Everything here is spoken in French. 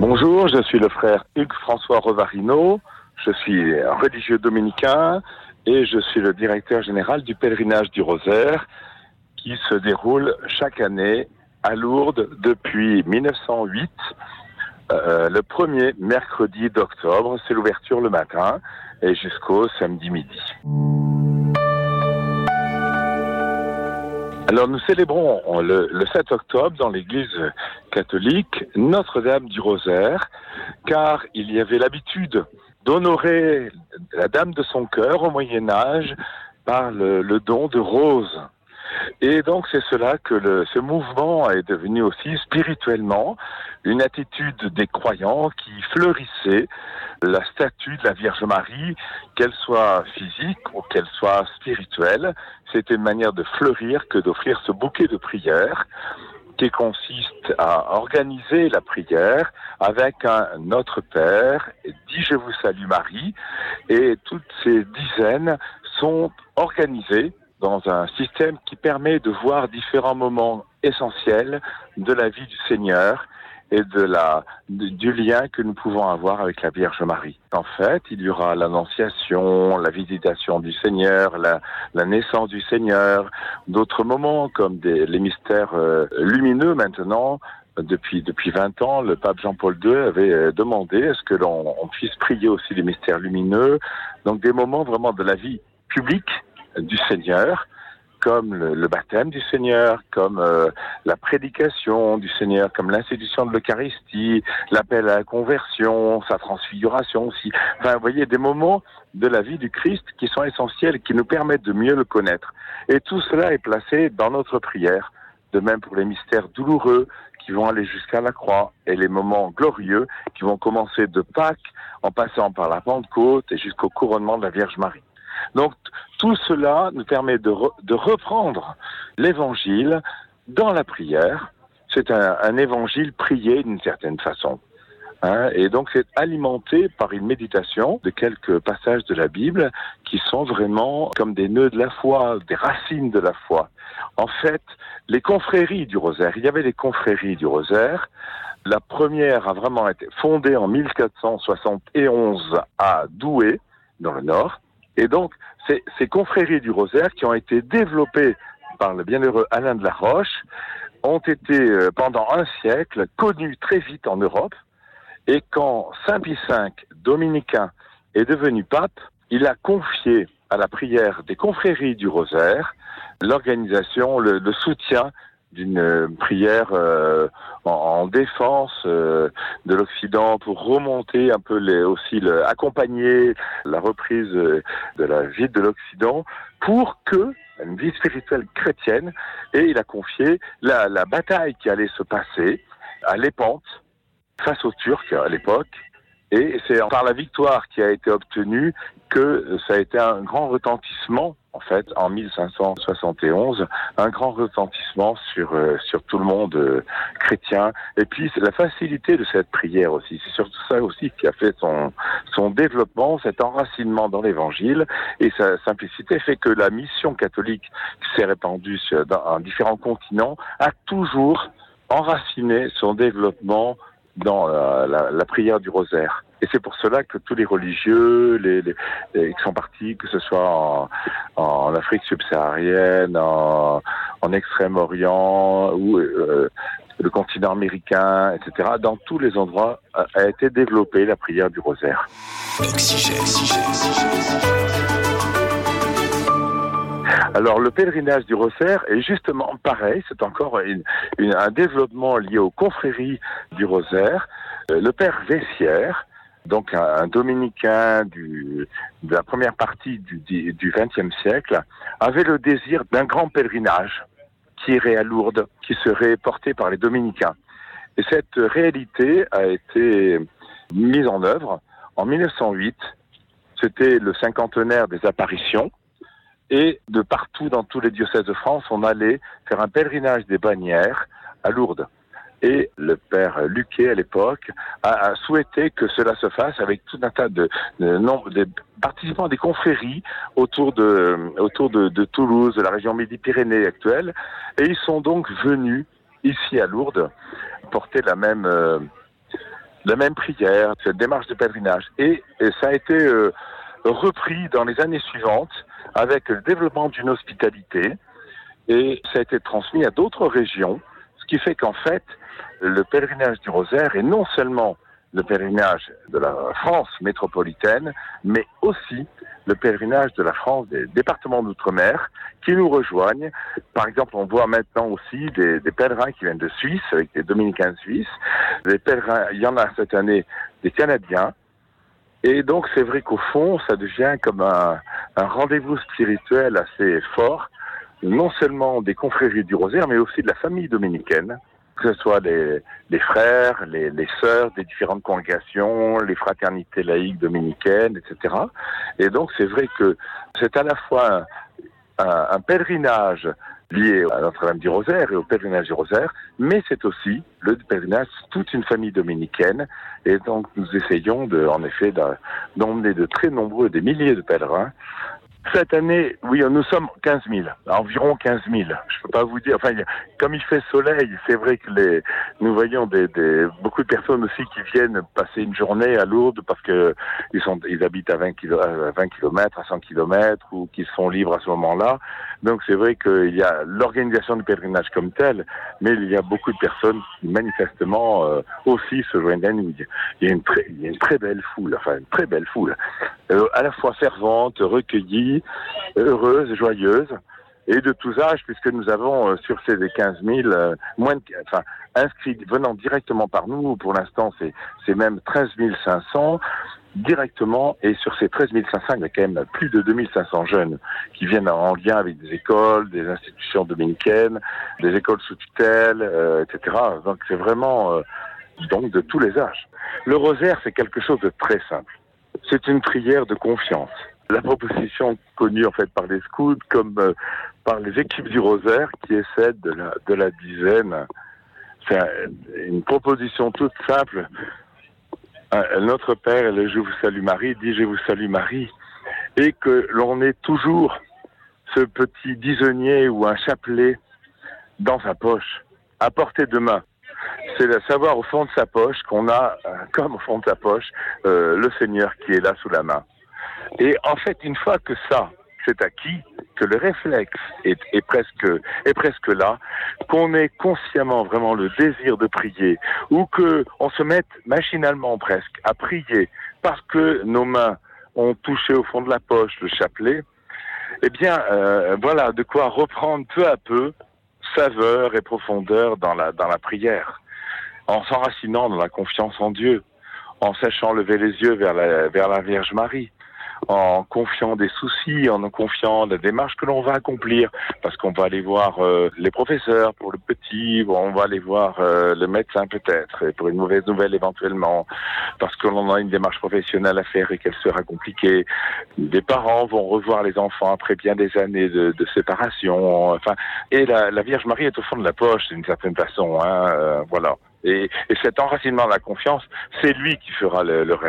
Bonjour, je suis le frère Hugues François Rovarino. Je suis religieux dominicain et je suis le directeur général du pèlerinage du Rosaire qui se déroule chaque année à Lourdes depuis 1908. Euh, le premier mercredi d'octobre, c'est l'ouverture le matin et jusqu'au samedi midi. Alors nous célébrons le, 7 octobre dans l'église catholique Notre-Dame du Rosaire, car il y avait l'habitude d'honorer la Dame de son cœur au Moyen Âge par le, don de roses. Et donc c'est cela que ce mouvement est devenu aussi spirituellement une attitude des croyants qui fleurissait la statue de la Vierge Marie, qu'elle soit physique ou qu'elle soit spirituelle. C'était une manière de fleurir que d'offrir ce bouquet de prières qui consiste à organiser la prière avec un Notre Père, dit Je vous salue Marie, et toutes ces dizaines sont organisées dans un système qui permet de voir différents moments essentiels de la vie du Seigneur et de la, du lien que nous pouvons avoir avec la Vierge Marie. En fait, il y aura l'annonciation, la visitation du Seigneur, la, la naissance du Seigneur, d'autres moments comme des, les mystères euh, lumineux maintenant. Depuis, depuis 20 ans, le pape Jean-Paul II avait euh, demandé à ce que l'on puisse prier aussi les mystères lumineux. Donc des moments vraiment de la vie publique du Seigneur, comme le, baptême du Seigneur, comme euh, la prédication du Seigneur, comme l'institution de l'Eucharistie, l'appel à la conversion, sa transfiguration aussi. Enfin, vous voyez, des moments de la vie du Christ qui sont essentiels qui nous permettent de mieux le connaître. Et tout cela est placé dans notre prière. De même pour les mystères douloureux qui vont aller jusqu'à la croix et les moments glorieux qui vont commencer de Pâques en passant par la Pentecôte et jusqu'au couronnement de la Vierge Marie. Donc tout cela nous permet de, reprendre l'évangile dans la prière. C'est un, un, évangile prié d'une certaine façon. Hein, et donc c'est alimenté par une méditation de quelques passages de la Bible qui sont vraiment comme des nœuds de la foi, des racines de la foi. En fait, les confréries du rosaire, il y avait des confréries du rosaire. La première a vraiment été fondée en 1471 à Douai, dans le nord. Et donc, ces confréries du rosaire qui ont été développées par le bienheureux Alain de la Roche ont été euh, pendant un siècle connues très vite en Europe. Et quand Saint Pie V, dominicain, est devenu pape, il a confié à la prière des confréries du rosaire l'organisation, le, soutien d'une euh, prière euh, en, défense euh, de l'Occident pour remonter un peu les, aussi accompagner la reprise de la vie de l'Occident pour que une vie spirituelle chrétienne et il a confié la, la bataille qui allait se passer à l'épante face aux Turcs à l'époque. Et c'est par la victoire qui a été obtenue que ça a été un grand retentissement en fait, en 1571, un grand retentissement sur euh, sur tout le monde euh, chrétien. Et puis la facilité de cette prière aussi. C'est surtout ça aussi qui a fait son son développement, cet enracinement dans l'Évangile et sa simplicité fait que la mission catholique qui s'est répandue sur, dans, différents continents a toujours enraciné son développement dans la, la, prière du rosaire. Et c'est pour cela que tous les religieux, les, qui sont partis, que ce soit en, Afrique subsaharienne, en, en Extrême-Orient ou euh, le continent américain, etc., dans tous les endroits a été développée la prière du rosaire. Alors le pèlerinage du Rosaire est justement pareil, c'est encore un développement lié aux confréries du Rosaire. Euh, le père Vessière, donc un, dominicain du, de la première partie du XXe siècle, avait le désir d'un grand pèlerinage qui irait à Lourdes, qui serait porté par les dominicains. Et cette réalité a été mise en œuvre en 1908. C'était le cinquantenaire des apparitions. Et de partout dans tous les diocèses de France, on allait faire un pèlerinage des bannières à Lourdes. Et le père Luquet, à l'époque, a, souhaité que cela se fasse avec tout un tas de, nombre de participants des confréries autour de, autour de, de Toulouse, de la région Midi-Pyrénées actuelle. Et ils sont donc venus ici à Lourdes porter la même, euh, la même prière, cette démarche de pèlerinage. Et, ça a été euh, repris dans les années suivantes avec le développement d'une hospitalité et ça a été transmis à d'autres régions, ce qui fait qu'en fait, le pèlerinage du rosaire est non seulement le pèlerinage de la France métropolitaine, mais aussi le pèlerinage de la France des départements d'outre-mer qui nous rejoignent. Par exemple, on voit maintenant aussi des, pèlerins qui viennent de Suisse, avec des dominicains suisses. Des pèlerins, il y en a cette année des Canadiens. Et donc, c'est vrai qu'au fond, ça devient comme un, un rendez-vous spirituel assez fort, non seulement des confréries du rosaire, mais aussi de la famille dominicaine que ce soit les, frères, les, les, sœurs des différentes congrégations, les fraternités laïques dominicaines, etc. Et donc c'est vrai que c'est à la fois un, un, pèlerinage lié à Notre-Dame du Rosaire et au pèlerinage du Rosaire, mais c'est aussi le pèlerinage toute une famille dominicaine. Et donc nous essayons de, en effet d'emmener de très nombreux, des milliers de pèlerins cette année, oui, nous sommes 15 000, environ 15 000. Je peux pas vous dire. Enfin, comme il fait soleil, c'est vrai que les, nous voyons des, des, beaucoup de personnes aussi qui viennent passer une journée à Lourdes parce que ils sont, ils habitent à 20 km, à 20 km, à 100 km ou qu'ils sont libres à ce moment-là. Donc c'est vrai qu'il y a l'organisation du pèlerinage comme tel, mais il y a beaucoup de personnes qui manifestement euh, aussi se joignent à nous. Il y a une très, il y a une très belle foule, enfin une très belle foule, euh, à la fois fervente, recueillie, heureuse, joyeuse et de tous âges, puisque nous avons euh, sur ces 15 000 moins de, enfin, inscrits venant directement par nous. Pour l'instant, c'est c'est même 13 500 directement. Et sur ces 13 500, il y a quand même plus de 2500 jeunes qui viennent en lien avec des écoles, des institutions dominicaines, des écoles sous tutelle, euh, etc. Donc c'est vraiment euh, donc de tous les âges. Le rosaire, c'est quelque chose de très simple. C'est une prière de confiance. La proposition connue en fait par les scouts comme euh, par les équipes du rosaire qui est celle de la, de la dizaine. C'est une proposition toute simple notre Père, Je vous salue Marie, dit Je vous salue Marie, et que l'on ait toujours ce petit disonnier ou un chapelet dans sa poche, à portée de main. C'est de savoir au fond de sa poche qu'on a, euh, comme au fond de sa poche, euh, le Seigneur qui est là sous la main. Et en fait, une fois que ça, c'est acquis, que le réflexe est, presque, est presque là, qu'on ait consciemment vraiment le désir de prier, ou que on se mette machinalement presque à prier parce que nos mains ont touché au fond de la poche le chapelet, eh bien, euh, voilà de quoi reprendre peu à peu saveur et profondeur dans la, dans la prière, en s'enracinant dans la confiance en Dieu, en sachant lever les yeux vers la, vers la Vierge Marie, en confiant des soucis, en confiant la démarche que l'on va accomplir, parce qu'on va aller voir euh, les professeurs pour le petit, on va aller voir euh, le médecin peut-être, pour une mauvaise nouvelle éventuellement, parce que l'on a une démarche professionnelle à faire et qu'elle sera compliquée. Des parents vont revoir les enfants après bien des années de, séparation, enfin, et la, Vierge Marie est au fond de la poche d'une certaine façon, hein, euh, voilà. Et, et, cet enracinement de la confiance, c'est lui qui fera le reste.